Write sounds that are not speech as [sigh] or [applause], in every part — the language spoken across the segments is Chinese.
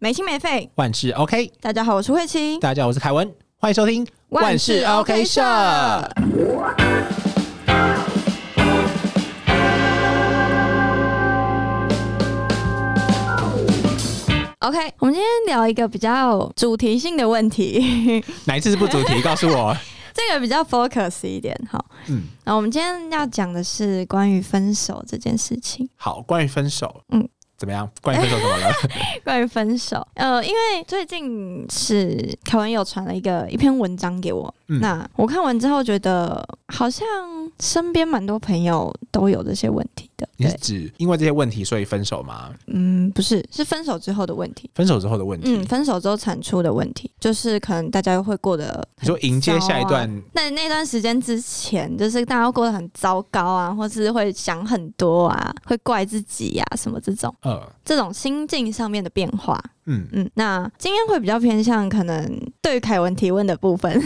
没心没肺。万事 OK，大家好，我是慧琪。大家好，我是凯文，欢迎收听万事 OK 社。OK，我们今天聊一个比较主题性的问题，[laughs] 哪一次是不主题？[laughs] 告诉我。这个比较 focus 一点。好，嗯，那我们今天要讲的是关于分手这件事情。好，关于分手，嗯嗯，怎么样？关于分手怎么了？[laughs] 关于分手，呃，因为最近是凯文有传了一个一篇文章给我，嗯那我看完之后觉得好像身边蛮多朋友都有这些问题的。你是，指因为这些问题所以分手吗？嗯，不是，是分手之后的问题。分手之后的问题？嗯，分手之后产出的问题，就是可能大家会过得你说迎接下一段那那段时间之前，就是大家过得很糟糕啊，或是会想很多啊，会怪自己呀、什么这种呃，这种心境上面的变化。嗯，嗯，那今天会比较偏向可能对于凯文提问的部分。[laughs]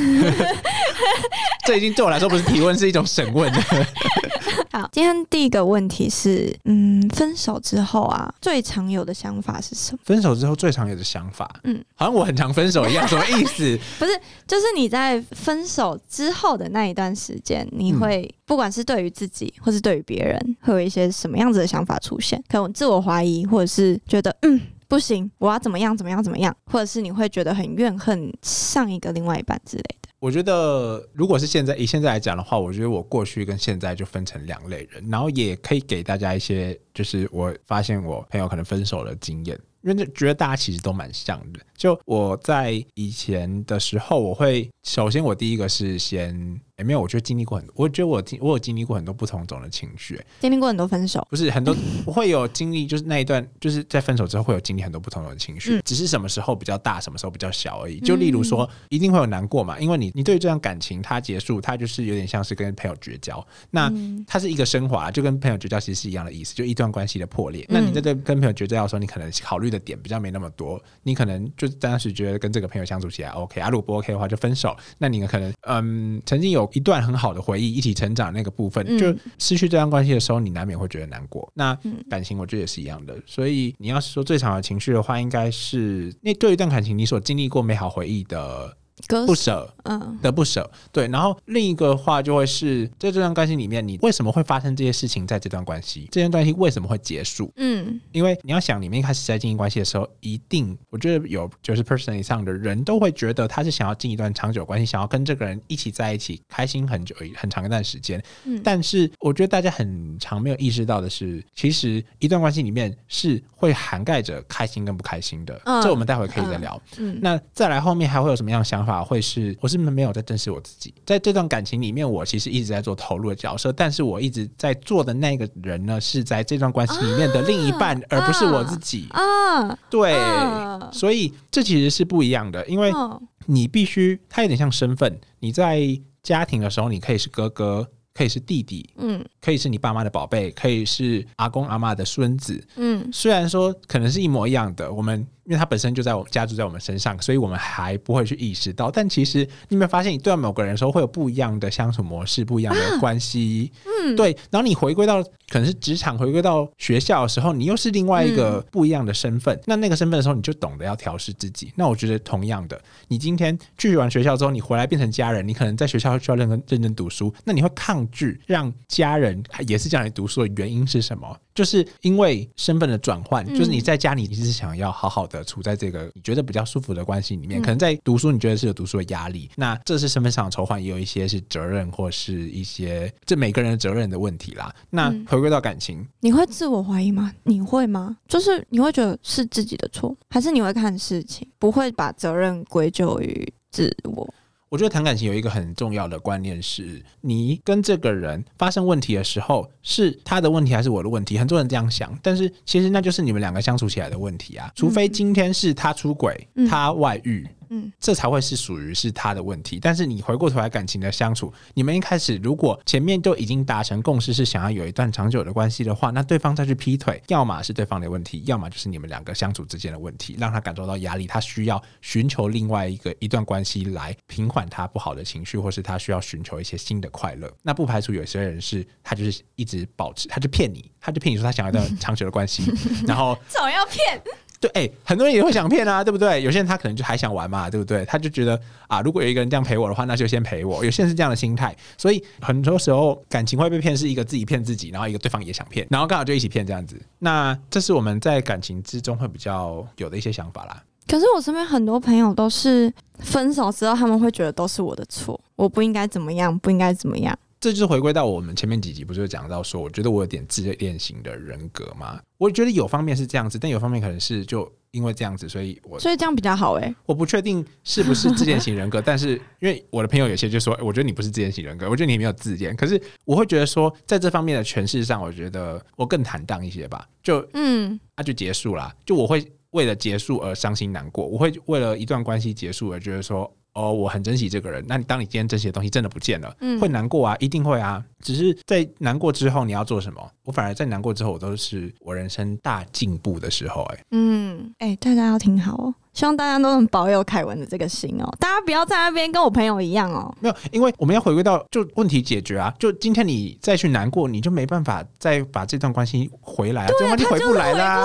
[laughs] 这已经对我来说不是提问，是一种审问。[laughs] 好，今天第一个问题是，嗯，分手之后啊，最常有的想法是什么？分手之后最常有的想法，嗯嗯，好像我很常分手一样，什么意思？[laughs] 不是，就是你在分手之后的那一段时间，你会、不管是对于自己或是对于别人，会有一些什么样子的想法出现？可能自我怀疑，或者是觉得嗯不行，我要怎么样怎么样怎么样，或者是你会觉得很怨恨上一个另外一半之类的。我觉得，如果是现在以现在来讲的话，我觉得我过去跟现在就分成两类人，然后也可以给大家一些，就是我发现我朋友可能分手的经验，因为觉得大家其实都蛮像的。就我在以前的时候，我会首先我第一个是先，诶没有，我觉得经历过很多，我觉得我经我有经历过很多不同种的情绪，经历过很多分手，不是很多会有经历，就是那一段，就是在分手之后会有经历很多不同种的情绪，嗯只是什么时候比较大，什么时候比较小而已。就例如说，一定会有难过嘛，因为你你对于这段感情它结束，它就是有点像是跟朋友绝交，那嗯它是一个升华，就跟朋友绝交其实是一样的意思，就一段关系的破裂。那你在对跟朋友绝交的时候，你可能考虑的点比较没那么多，你可能就当时觉得跟这个朋友相处起来 OK，啊，如果不 OK 的话就分手。那你可能嗯，曾经有一段很好的回忆，一起成长那个部分，嗯就失去这段关系的时候，你难免会觉得难过。那嗯感情我觉得也是一样的，所以你要是说最常的情绪的话，应该是那对于一段感情你所经历过美好回忆的割不舍。嗯的不舍，对，然后另一个话就会是在这段关系里面，你为什么会发生这些事情？在这段关系，这段关系为什么会结束？嗯因为你要想，你们一开始在经营关系的时候，一定我觉得有九十 percent 以上的人都会觉得他是想要进一段长久关系，想要跟这个人一起在一起，开心很久很长一段时间。嗯但是我觉得大家很常没有意识到的是，其实一段关系里面是会涵盖着开心跟不开心的。嗯这我们待会可以再聊。嗯那再来后面还会有什么样的想法？会是我是没有在正视我自己？在这段感情里面，我其实一直在做投入的角色，但是我一直在做的那个人呢，是在这段关系里面的另一半，而不是我自己。啊，对，啊所以这其实是不一样的，因为哦你必须，它有点像身份。你在家庭的时候，你可以是哥哥，可以是弟弟，嗯可以是你爸妈的宝贝，可以是阿公阿妈的孙子。嗯虽然说可能是一模一样的，我们因为他本身就在我家住在我们身上，所以我们还不会去意识到。但其实你有没有发现，你对某个人的时候会有不一样的相处模式，不一样的关系？嗯，对，然后你回归到可能是职场，回归到学校的时候，你又是另外一个不一样的身份。那那个身份的时候，你就懂得要调试自己。那我觉得同样的，你今天去完学校之后，你回来变成家人，你可能在学校需要认真认真读书，那你会抗拒让家人也是这样来读书的原因是什么？就是因为身份的转换，嗯就是你在家里你是想要好好的处在这个你觉得比较舒服的关系里面，嗯可能在读书你觉得是有读书的压力，那这是身份上的筹换，也有一些是责任或是一些这每个人的责任的问题啦。那嗯回归到感情，你会自我怀疑吗？你会吗？就是你会觉得是自己的错，还是你会看事情，不会把责任归咎于自我？我觉得谈感情有一个很重要的观念是，你跟这个人发生问题的时候，是他的问题还是我的问题？很多人这样想，但是其实那就是你们两个相处起来的问题啊。除非今天是他出轨，嗯他外遇。嗯这才会是属于是他的问题。但是你回过头来感情的相处，你们一开始如果前面就已经达成共识，是想要有一段长久的关系的话，那对方再去劈腿，要么是对方的问题，要么就是你们两个相处之间的问题，让他感受到压力，他需要寻求另外一个一段关系来平缓他不好的情绪，或是他需要寻求一些新的快乐。那不排除有些人是他就是一直保持，他就骗你，他就骗你说他想要一段长久的关系，然后总要骗，[laughs] [laughs] 对，哎、很多人也会想骗啊，对不对？有些人他可能就还想玩嘛，对不对？他就觉得啊，如果有一个人这样陪我的话，那就先陪我。有些人是这样的心态，所以很多时候感情会被骗，是一个自己骗自己，然后一个对方也想骗，然后刚好就一起骗这样子。那这是我们在感情之中会比较有的一些想法啦。可是我身边很多朋友都是分手之后，他们会觉得都是我的错，我不应该怎么样，不应该怎么样。这就是回归到我们前面几集不是有讲到说，我觉得我有点自恋型的人格嘛。我觉得有方面是这样子，但有方面可能是就因为这样子，所以我所以这样比较好哎、我不确定是不是自恋型人格，[laughs] 但是因为我的朋友有些就说，我觉得你不是自恋型人格，我觉得你没有自恋。可是我会觉得说，在这方面的诠释上，我觉得我更坦荡一些吧。就嗯，那、就结束啦，就我会为了结束而伤心难过，我会为了一段关系结束而觉得说。哦，我很珍惜这个人。那你当你今天珍惜的东西真的不见了，嗯会难过啊，一定会啊。只是在难过之后，你要做什么？我反而在难过之后，我都是我人生大进步的时候、哎，嗯，哎、大家要听好哦，希望大家都能保有凯文的这个心哦，大家不要在那边跟我朋友一样哦。没有，因为我们要回归到就问题解决啊。就今天你再去难过，你就没办法再把这段关系回来啊，这段关系回不他就是回不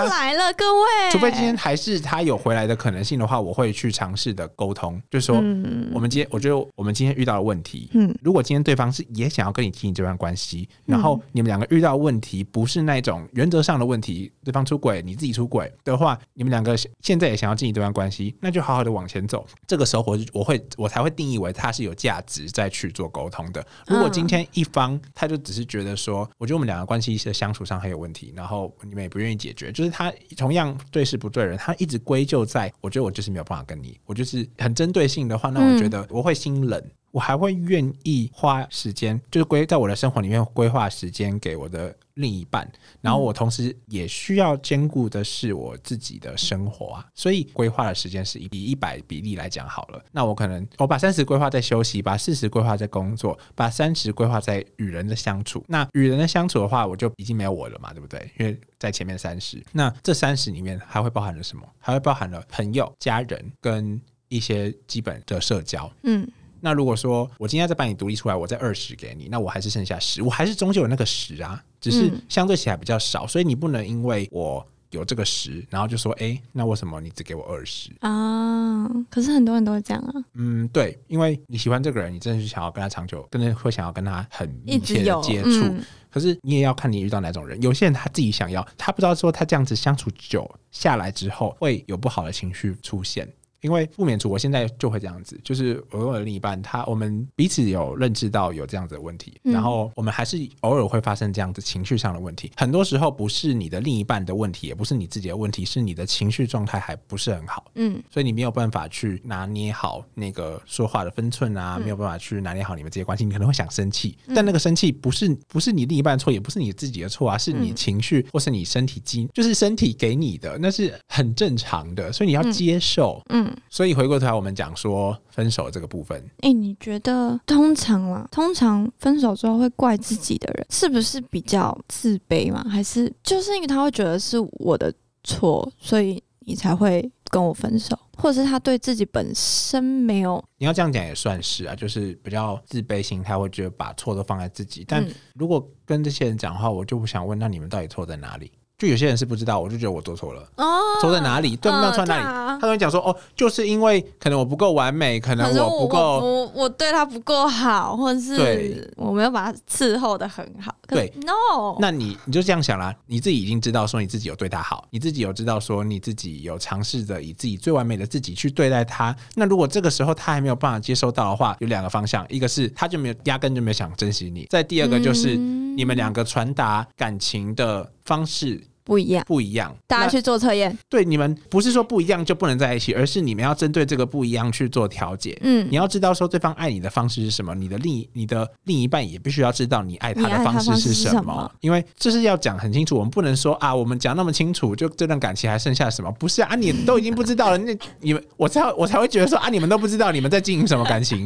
来了，各位。除非今天还是他有回来的可能性的话，我会去尝试的沟通，就是说，嗯我们今天我觉得我们今天遇到的问题，嗯如果今天对方是也想要跟你经营这段关系，然后你们两个遇到问题不是那种原则上的问题，对方出轨，你自己出轨的话，你们两个现在也想要经营这段关系，那就好好的往前走。这个时候我我会我才会定义为他是有价值再去做沟通的。如果今天一方他就只是觉得说，我觉得我们两个关系的相处上很有问题，然后你们也不愿意解决，就是他同样对事不对人，他一直归咎在我觉得我就是没有办法跟你，我就是很针对性的话，那我觉得我会心冷。我还会愿意花时间，就是规在我的生活里面规划时间给我的另一半，然后我同时也需要兼顾的是我自己的生活啊，所以规划的时间是以一百比例来讲好了。那我可能我把三十规划在休息，把四十规划在工作，把三十规划在与人的相处。那与人的相处的话，我就已经没有我了嘛，对不对？因为在前面三十，那这三十里面还会包含了什么？还会包含了朋友、家人跟一些基本的社交。嗯那如果说我今天再把你独立出来，我再二十给你，那我还是剩下十，我还是终究有那个十啊，只是嗯相对起来比较少，所以你不能因为我有这个十，然后就说，哎、那为什么你只给我二十？啊，可是很多人都会这样啊，嗯，对，因为你喜欢这个人，你真的是想要跟他长久，真的会想要跟他很密切接触。嗯可是你也要看你遇到哪种人，有些人他自己想要，他不知道说他这样子相处久下来之后会有不好的情绪出现。因为不免除，我现在就会这样子，就是我跟我的另一半，他我们彼此有认知到有这样子的问题，嗯然后我们还是偶尔会发生这样子情绪上的问题。很多时候不是你的另一半的问题，也不是你自己的问题，是你的情绪状态还不是很好。嗯所以你没有办法去拿捏好那个说话的分寸啊，没有办法去拿捏好你们这些关系，你可能会想生气，但那个生气不是不是你另一半错，也不是你自己的错啊，是你情绪或是你身体机，就是身体给你的，那是很正常的，所以你要接受。嗯，所以回过头来，我们讲说分手这个部分，哎、你觉得通常啦，通常分手之后会怪自己的人，是不是比较自卑嘛？还是就是因为他会觉得是我的错，所以你才会跟我分手，或者是他对自己本身没有你要这样讲也算是啊，就是比较自卑心态，会觉得把错都放在自己。但嗯如果跟这些人讲话，我就不想问，那你们到底错在哪里？就有些人是不知道，我就觉得我做错了。哦错在哪里？对不对？嗯错在哪里？对啊他都会讲说，哦，就是因为可能我不够完美，可能可是我不够。我我对他不够好，或者对是我没有把他伺候的很好。可是对，no，那你你就这样想啦，你自己已经知道说你自己有对他好，你自己有知道说你自己有尝试着以自己最完美的自己去对待他。那如果这个时候他还没有办法接收到的话，有两个方向，一个是他就没有压根就没有想珍惜你，再第二个就是嗯你们两个传达感情的方式不一样。不一样。那大家去做测验，对你们不是说不一样就不能在一起，而是你们要针对这个不一样去做调解。嗯你，要知道说对方爱你的方式是什么，你的另一你的另一半也必须要知道你爱他的方式是什么，是什么因为这是要讲很清楚，我们不能说啊，我们讲那么清楚，就这段感情还剩下什么？不是啊，你都已经不知道了，那 [laughs] 你们我才我才会觉得说啊，你们都不知道你们在经营什么感情，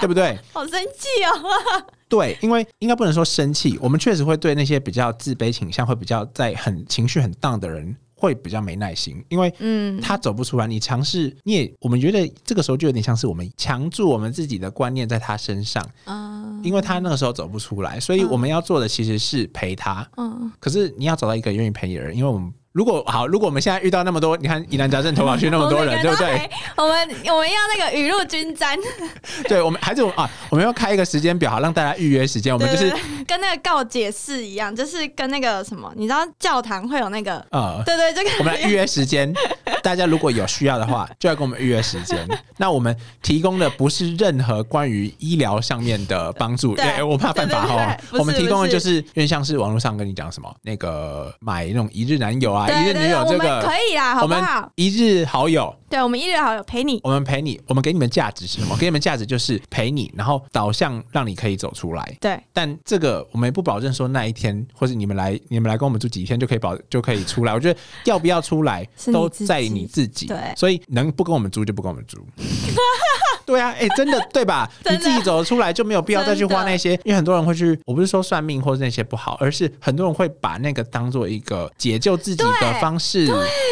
对不对？[laughs] 好生气哦。对，因为应该不能说生气，我们确实会对那些比较自卑倾向、会比较在很情绪很荡的人，会比较没耐心，因为嗯，他走不出来，你尝试，你也我们觉得这个时候就有点像是我们强住我们自己的观念在他身上，啊，因为他那个时候走不出来，所以我们要做的其实是陪他。嗯。可是你要找到一个愿意陪你的人，因为我们如果好，如果我们现在遇到那么多，你看疑难杂症投稿区那么多人，对不对？我们我们要那个雨露均沾，[laughs] 对，我们还是啊，我们要开一个时间表，好让大家预约时间。我们就是跟那个告解室一样，就是跟那个什么，你知道教堂会有那个呃，对对，这个我们来预约时间。大家如果有需要的话，就要跟我们预约时间。[laughs] 那我们提供的不是任何关于医疗上面的帮助，对我怕犯法哈。我们提供的就是因为像是网络上跟你讲什么那个买那种一日男友啊、一日女友这个可以啦，好不好？一日好友，对我们一日好友陪你，我们陪你，我们给你们价值是什么？给你们价值就是陪你，然后导向让你可以走出来。对，但这个我们也不保证说那一天或者你们来你们来跟我们住几天就可以保就可以出来。我觉得要不要出来 [laughs] 都在你自己。对。所以能不跟我们租就不跟我们租，[laughs] 对啊，哎，真的对吧？[laughs] 你自己走出来就没有必要再去花那些，因为很多人会去，我不是说算命或者那些不好，而是很多人会把那个当做一个解救自己的方式，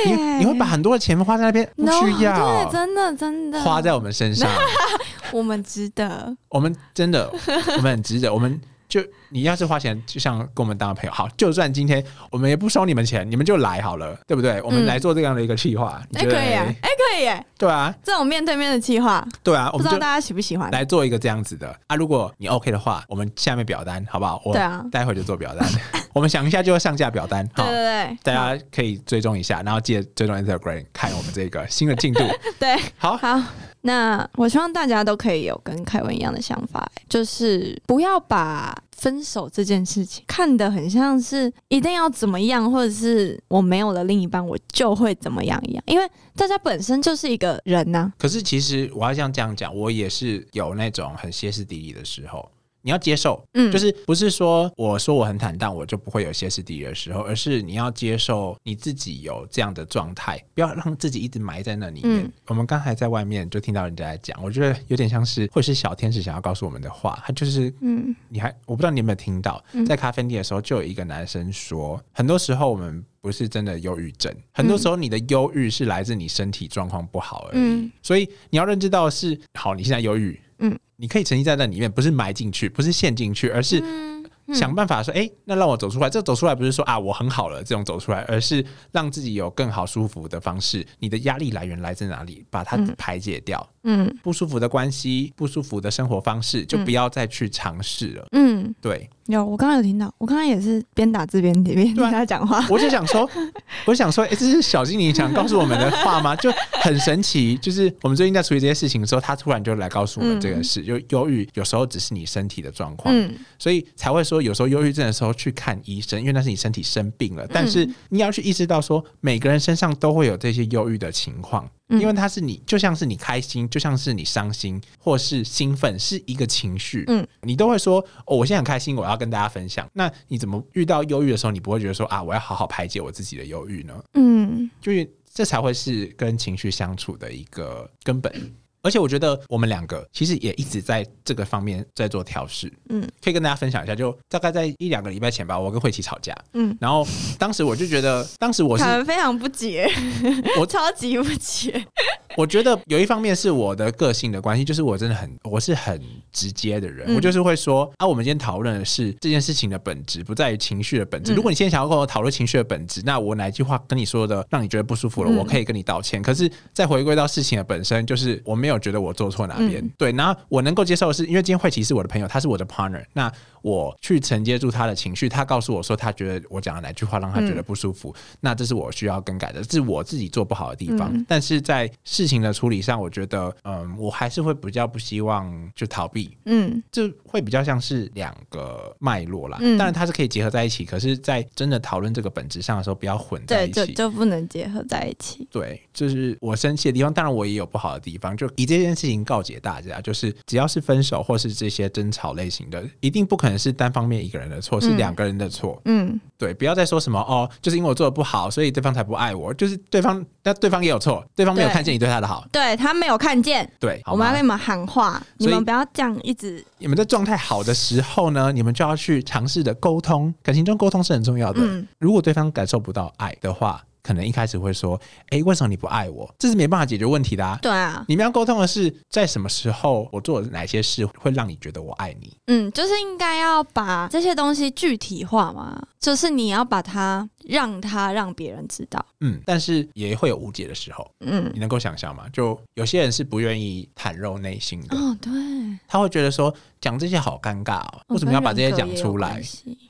你你会把很多的钱花在那边，不需要，真的真的。花在我们身上，[laughs] 我们值得，我们真的，我们很值得，我们。就你要是花钱，就像跟我们当朋友。好，就算今天我们也不收你们钱，你们就来好了，对不对？我们来做这样的一个计划，哎可以，哎可以，哎对啊，这种面对面的计划，对啊，我不知道大家喜不喜欢。来做一个这样子的。啊？如果你 OK 的话，我们下面表单好不好？我待会就做表单，我们想一下就会上架表单，对对对，大家可以追踪一下，然后记得追踪 Instagram 看我们这个新的进度，[laughs] 对，好好。那我希望大家都可以有跟凯文一样的想法，就是不要把分手这件事情看得很像是一定要怎么样，或者是我没有了另一半我就会怎么样一样，因为大家本身就是一个人呐。可是其实我要像这样讲，我也是有那种很歇斯底里的时候。你要接受，嗯，就是不是说我说我很坦荡，我就不会有歇斯底里的时候，而是你要接受你自己有这样的状态，不要让自己一直埋在那里面。我们刚才在外面就听到人家在讲，我觉得有点像是，或者是小天使想要告诉我们的话，他就是，嗯，你还我不知道你有没有听到，在咖啡店的时候就有一个男生说，很多时候我们不是真的忧郁症，很多时候你的忧郁是来自你身体状况不好而已，所以你要认知到是，好，你现在忧郁。嗯，你可以沉浸在那里面，不是埋进去，不是陷进去，而是想办法说，哎，那让我走出来。这走出来不是说啊，我很好了这种走出来，而是让自己有更好舒服的方式。你的压力来源来自哪里？把它排解掉。嗯，不舒服的关系，不舒服的生活方式，就不要再去尝试了。嗯，对。有，我刚刚有听到，我刚刚也是边打字边边听他讲话。我就想说，[laughs] 我想说，哎，这是小精灵想告诉我们的话吗？就很神奇。就是我们最近在处理这些事情的时候，他突然就来告诉我们这个事。就忧郁有时候只是你身体的状况，所以才会说有时候忧郁症的时候去看医生，因为那是你身体生病了。但是你要去意识到说，每个人身上都会有这些忧郁的情况。因为它是你，就像是你开心，就像是你伤心，或是兴奋，是一个情绪。嗯，你都会说，哦，我现在很开心，我要跟大家分享。那你怎么遇到忧郁的时候，你不会觉得说啊，我要好好排解我自己的忧郁呢？嗯，就是这才会是跟情绪相处的一个根本。而且我觉得我们两个其实也一直在这个方面在做调试，嗯，可以跟大家分享一下。就大概在一两个礼拜前吧，我跟慧琪吵架，嗯，然后当时我就觉得，当时我是非常不解，[laughs] 我超级不解。我觉得有一方面是我的个性的关系，就是我真的很我是很直接的人，我就是会说啊，我们今天讨论的是这件事情的本质，不在于情绪的本质。如果你现在想要跟我讨论情绪的本质，那我哪一句话跟你说的让你觉得不舒服了，我可以跟你道歉。可是再回归到事情的本身，就是我没有觉得我做错哪边。对，然后我能够接受的是，因为今天慧琪是我的朋友，他是我的 partner，那我去承接住他的情绪，他告诉我说他觉得我讲了哪句话让他觉得不舒服，那这是我需要更改的，是我自己做不好的地方。但是在事情的处理上，我觉得，嗯，我还是会比较不希望就逃避，嗯，就会比较像是两个脉络啦。当然它是可以结合在一起，可是，在真的讨论这个本质上的时候，不要混在一起，就就不能结合在一起。对，就是我生气的地方，当然我也有不好的地方，就以这件事情告诫大家，就是只要是分手或是这些争吵类型的，一定不可能是单方面一个人的错，是两个人的错。嗯，对，不要再说什么哦，就是因为我做的不好，所以对方才不爱我，就是对方。那对方也有错，对方没有看见你对他的好，对他没有看见。对，我们要跟你们喊话，你们不要这样一直。你们在状态好的时候呢，你们就要去尝试的沟通，感情中沟通是很重要的。如果对方感受不到爱的话。可能一开始会说：“哎，为什么你不爱我？”这是没办法解决问题的啊。对啊，你们要沟通的是，在什么时候我做了哪些事会让你觉得我爱你？嗯，就是应该要把这些东西具体化嘛，就是你要把它让他让别人知道。嗯，但是也会有无解的时候。嗯，你能够想象吗？就有些人是不愿意袒露内心的，哦，对，他会觉得说讲这些好尴尬哦，为什么要把这些讲出来？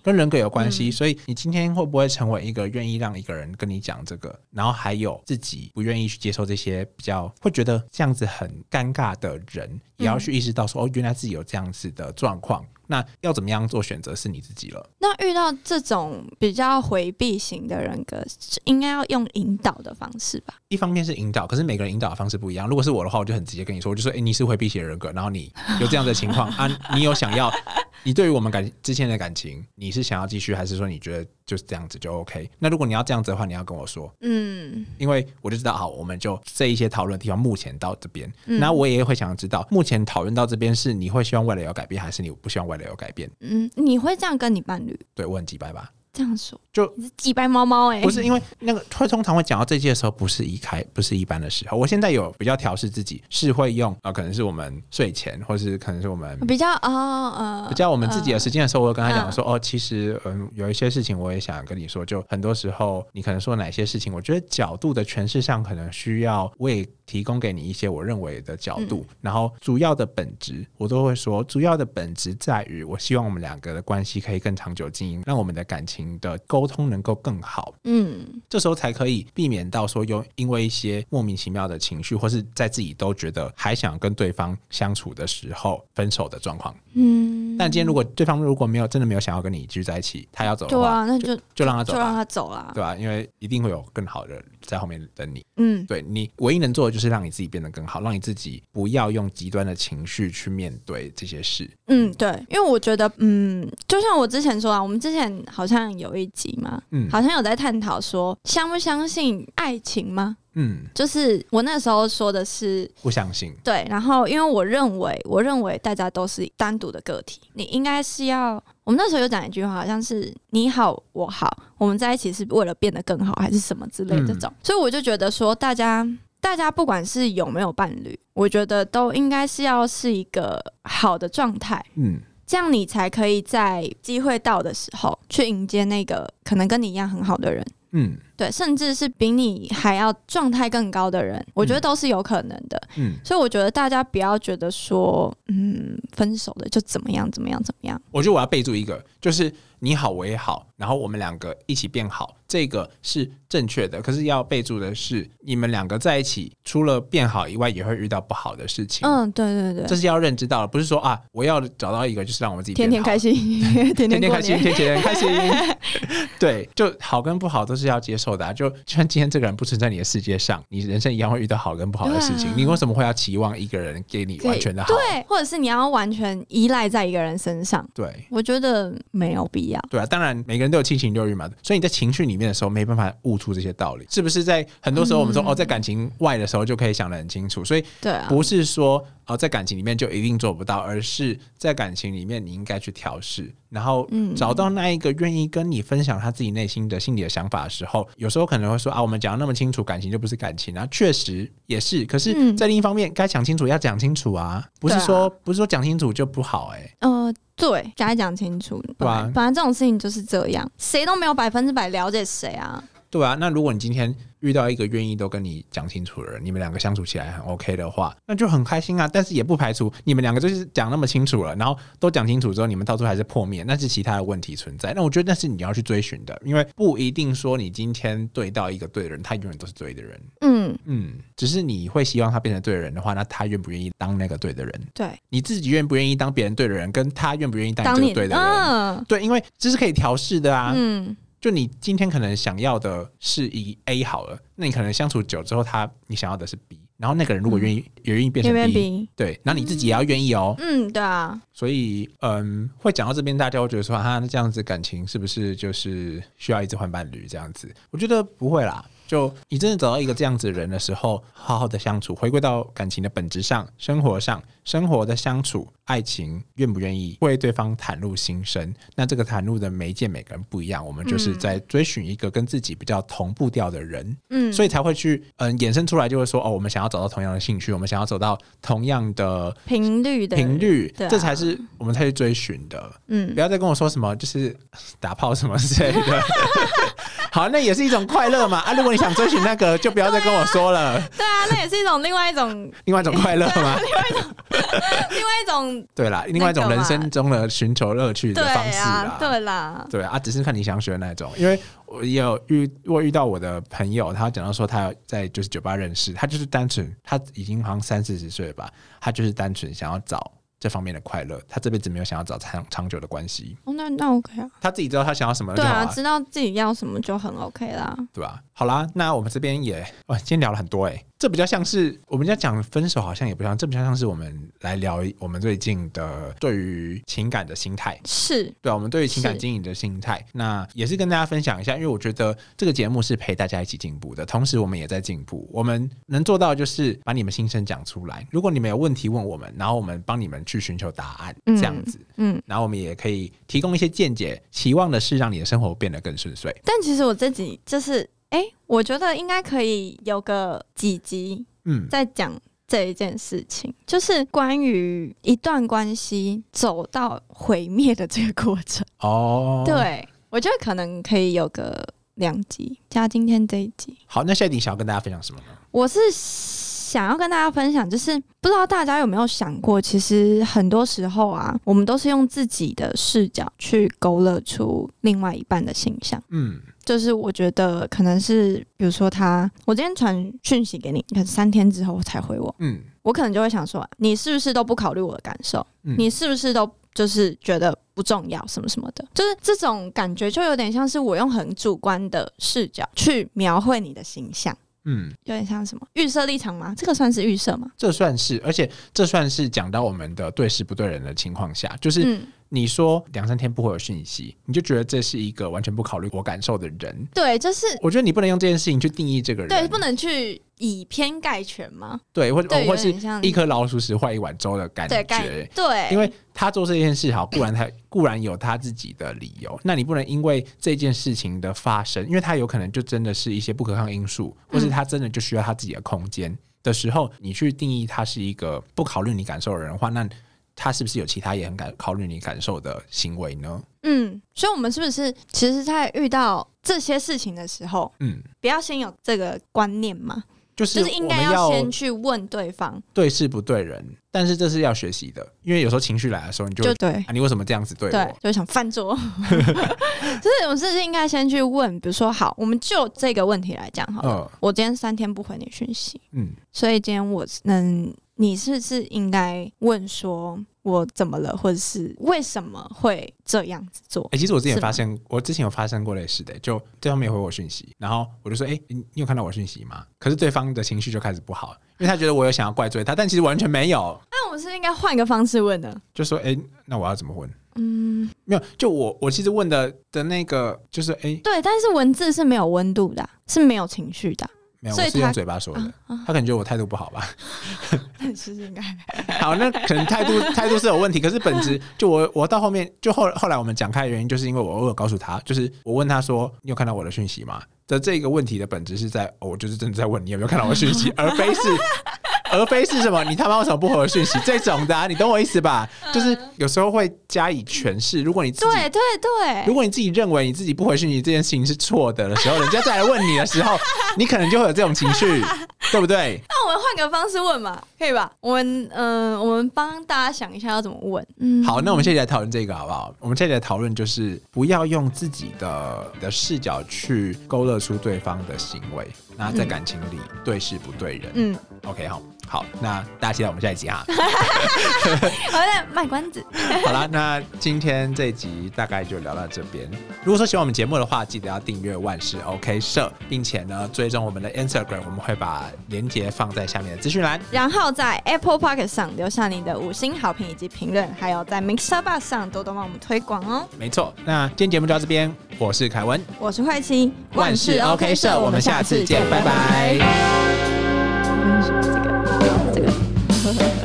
跟人格有关系，所以你今天会不会成为一个愿意让一个人跟你讲这个，然后还有自己不愿意去接受这些比较会觉得这样子很尴尬的人，也要去意识到说哦，原来自己有这样子的状况。那要怎么样做选择是你自己了。那遇到这种比较回避型的人格，应该要用引导的方式吧？一方面是引导，可是每个人引导的方式不一样。如果是我的话，我就很直接跟你说，我就说：哎，你是回避型人格，然后你有这样的情况啊，你有想要。你对于我们感之前的感情，你是想要继续，还是说你觉得就是这样子就 OK？那如果你要这样子的话，你要跟我说，嗯，因为我就知道，好，我们就这一些讨论的地方，目前到这边，那我也会想要知道，目前讨论到这边是你会希望未来有改变，还是你不希望未来有改变？嗯，你会这样跟你伴侣？对我很几百吧。这样说，就你是几白猫猫哎？不是因为那个会通常会讲到这些的时候，不是一开，不是一般的时候。我现在有比较调试自己，是会用啊，可能是我们睡前，或是可能是我们比较哦呃，比较我们自己的时间的时候，我会跟他讲说哦，其实嗯，有一些事情我也想跟你说，就很多时候你可能说哪些事情，我觉得角度的诠释上可能需要我也提供给你一些我认为的角度，然后主要的本质我都会说，主要的本质在于我希望我们两个的关系可以更长久经营，让我们的感情的沟通。能够更好，嗯，这时候才可以避免到说有因为一些莫名其妙的情绪，或是在自己都觉得还想跟对方相处的时候分手的状况，嗯。但今天如果对方如果没有真的没有想要跟你继续在一起，他要走的话，那就就让他走，就让他走了，对吧？因为一定会有更好的在后面等你，嗯，对你唯一能做的就是让你自己变得更好，让你自己不要用极端的情绪去面对这些事，嗯，对，因为我觉得，嗯，就像我之前说啊，我们之前好像有一集嘛。嗯，好像有在探讨说相不相信爱情吗？嗯，就是我那时候说的是不相信。对，然后因为我认为，我认为大家都是单独的个体，你应该是要我们那时候有讲一句话，好像是你好我好，我们在一起是为了变得更好，还是什么之类这种。所以我就觉得说，大家大家不管是有没有伴侣，我觉得都应该是要是一个好的状态。嗯。这样你才可以在机会到的时候去迎接那个可能跟你一样很好的人，嗯，对，甚至是比你还要状态更高的人，我觉得都是有可能的，嗯，所以我觉得大家不要觉得说，嗯，分手的就怎么样怎么样怎么样。我觉得我要备注一个，就是你好我也好，然后我们两个一起变好，这个是。正确的，可是要备注的是，你们两个在一起，除了变好以外，也会遇到不好的事情。嗯，对对对，这是要认知到的，不是说啊，我要找到一个就是让我们自己 [laughs] 天天开心，天天开心，天天开心。对，就好跟不好都是要接受的。就就像今天这个人不存在你的世界上，你人生一样会遇到好跟不好的事情。你为什么会要期望一个人给你完全的好？对，或者是你要完全依赖在一个人身上？对，我觉得没有必要。对啊，当然每个人都有七情六欲嘛，所以你在情绪里面的时候没办法悟。出这些道理，是不是在很多时候我们说哦，在感情外的时候就可以想得很清楚，所以对，不是说哦，在感情里面就一定做不到，而是在感情里面你应该去调试，然后找到那一个愿意跟你分享他自己内心的心理的想法的时候，有时候可能会说啊，我们讲的那么清楚，感情就不是感情啊，确实也是，可是，在另一方面，该讲清楚要讲清楚啊，不是说不是说讲清楚就不好哎，呃，对，该讲清楚，对吧？本来这种事情就是这样，谁都没有百分之百了解谁啊。对啊，那如果你今天。遇到一个愿意都跟你讲清楚的人，你们两个相处起来很 OK 的话，那就很开心啊。但是也不排除你们两个就是讲那么清楚了，然后都讲清楚之后，你们到最后还是破灭，那是其他的问题存在。那我觉得那是你要去追寻的，因为不一定说你今天对到一个对的人，他永远都是对的人。嗯嗯，只是你会希望他变成对的人的话，那他愿不愿意当那个对的人？对，你自己愿不愿意当别人对的人，跟他愿不愿意当这个对的人？对，因为这是可以调试的啊。嗯。就你今天可能想要的是以 A 好了，那你可能相处久之后，他你想要的是 B，然后那个人如果愿意也愿意变成 B，对，那你自己也要愿意哦。嗯，对啊。所以，嗯，会讲到这边，大家会觉得说，哈，那这样子感情是不是就是需要一直换伴侣这样子？我觉得不会啦。就你真的找到一个这样子的人的时候，好好的相处，回归到感情的本质上，生活上，生活的相处，爱情愿不愿意为对方袒露心声？那这个袒露的媒介每个人不一样，我们就是在追寻一个跟自己比较同步调的人，嗯，所以才会去嗯衍生出来，就会说哦，我们想要找到同样的兴趣，我们想要走到同样的频率的频率，啊这才是我们才去追寻的。嗯不，要再跟我说什么就是 [laughs] 打炮什么之类的。[laughs] 好，那也是一种快乐嘛 [laughs] 啊！如果你想追寻那个，就不要再跟我说了。对啊，那也是一种另外一种另外一种快乐嘛，[laughs] 另外一种另外一种 [laughs] 对啦，另外一种人生中的寻求乐趣的方式啊啦，。对啦，对啊，只是看你想选哪种。因为我也有遇，我遇到我的朋友，他讲到说他在就是酒吧认识，他就是单纯，他已经好像三四十岁了吧，他就是单纯想要找这方面的快乐，他这辈子没有想要找长长久的关系，哦，那那 OK 啊，他自己知道他想要什么就对啊，知道自己要什么就很 OK 啦。对吧？好啦，那我们这边也，哇，今天聊了很多哎、这比较像是我们要讲分手，好像也不像，这比较像是我们来聊我们最近的对于情感的心态。是，对啊，我们对于情感经营的心态，那也是跟大家分享一下，因为我觉得这个节目是陪大家一起进步的，同时我们也在进步。我们能做到就是把你们心声讲出来。如果你们有问题问我们，然后我们帮你们去寻求答案，嗯这样子，嗯。然后我们也可以提供一些见解，期望的是让你的生活变得更顺遂。但其实我自己就是，哎、我觉得应该可以有个几集嗯，在讲这一件事情，就是关于一段关系走到毁灭的这个过程。哦，，对，我觉得可能可以有个两集加今天这一集。好，那现在你想要跟大家分享什么呢？我是想要跟大家分享，就是不知道大家有没有想过，其实很多时候啊，我们都是用自己的视角去勾勒出另外一半的形象。嗯就是我觉得可能是，比如说他，我今天传讯息给你，你看三天之后才回我，嗯我可能就会想说，你是不是都不考虑我的感受？嗯，你是不是都就是觉得不重要什么什么的？就是这种感觉，就有点像是我用很主观的视角去描绘你的形象，嗯，有点像什么预设立场吗？这个算是预设吗？这算是，而且这算是讲到我们的对事不对人的情况下，就是嗯，你说两三天不会有讯息，你就觉得这是一个完全不考虑我感受的人。对，就是我觉得你不能用这件事情去定义这个人，对，不能去以偏概全吗？对，或者，哦或是一颗老鼠屎坏一碗粥的感觉。对，因为他做这件事好，固然他固然有他自己的理由，那你不能因为这件事情的发生，因为他有可能就真的是一些不可抗因素，或是他真的就需要他自己的空间的时候，你去定义他是一个不考虑你感受的人的话，那他是不是有其他也很感考虑你感受的行为呢？嗯，所以我们是不是其实，在遇到这些事情的时候，嗯，不要先有这个观念嘛？就是就是应该要先去问对方，对事不对人，但是这是要学习的，因为有时候情绪来的时候，你就就对。啊，你为什么这样子对就想翻桌，[laughs] 就是我们是不是应该先去问，比如说，好，我们就这个问题来讲好了。嗯我今天三天不回你讯息，嗯，所以今天我能，你是不是应该问说我怎么了，或者是为什么会这样子做哎、？其实我之前发生，我之前有发生过类似的，就对方没有回我讯息，然后我就说，哎、你你有看到我讯息吗？可是对方的情绪就开始不好，因为他觉得我有想要怪罪他，但其实完全没有，那我们是应该换个方式问呢？就说，哎、那我要怎么问？嗯，没有，就我我其实问的的那个就是，哎、对，但是文字是没有温度的啊、是没有情绪的啊、没有，我是用嘴巴说的，啊他可能觉得我态度不好吧。但是应该好，那可能态度 [laughs] 态度是有问题，可是本质就我我到后面就后后来我们讲开的原因，就是因为我偶尔告诉他，就是我问他说你有看到我的讯息吗？的这个问题的本质是在、哦我就是真的在问你有没有看到我的讯息，[laughs] 而非是而非是什么你他妈为什么不回我讯息这种的、啊，你懂我意思吧？就是有时候会加以诠释，如果你自己对对对，如果你自己认为你自己不回讯息这件事情是错的的时候，人家再来问你的时候，你可能就会有这种情绪，对不对？[laughs] 那我们换个方式问嘛，可以吧？我们嗯、呃我们帮大家想一下要怎么问。嗯，好，那我们现在来讨论这个好不好？我们现在来讨论就是不要用自己的的视角去勾勒出对方的行为，那在感情里对事不对人。嗯，OK，好，好，那大家期待我们下一集哈。好的，卖关子。[laughs] 好了，那今天这一集大概就聊到这边。如果说喜欢我们节目的话，记得要订阅万事 OK 社，并且呢追踪我们的 Instagram，我们会把链接放在下面的资讯栏。然后在 Apple p o c k e t 上留下你的五星好评以及评论，还有在 Mixer Bus 上多多帮我们推广哦。没错，那今天节目就到这边，我是凯文，我是慧琪，万事 OK 社，我们下次见，拜拜。这个这个。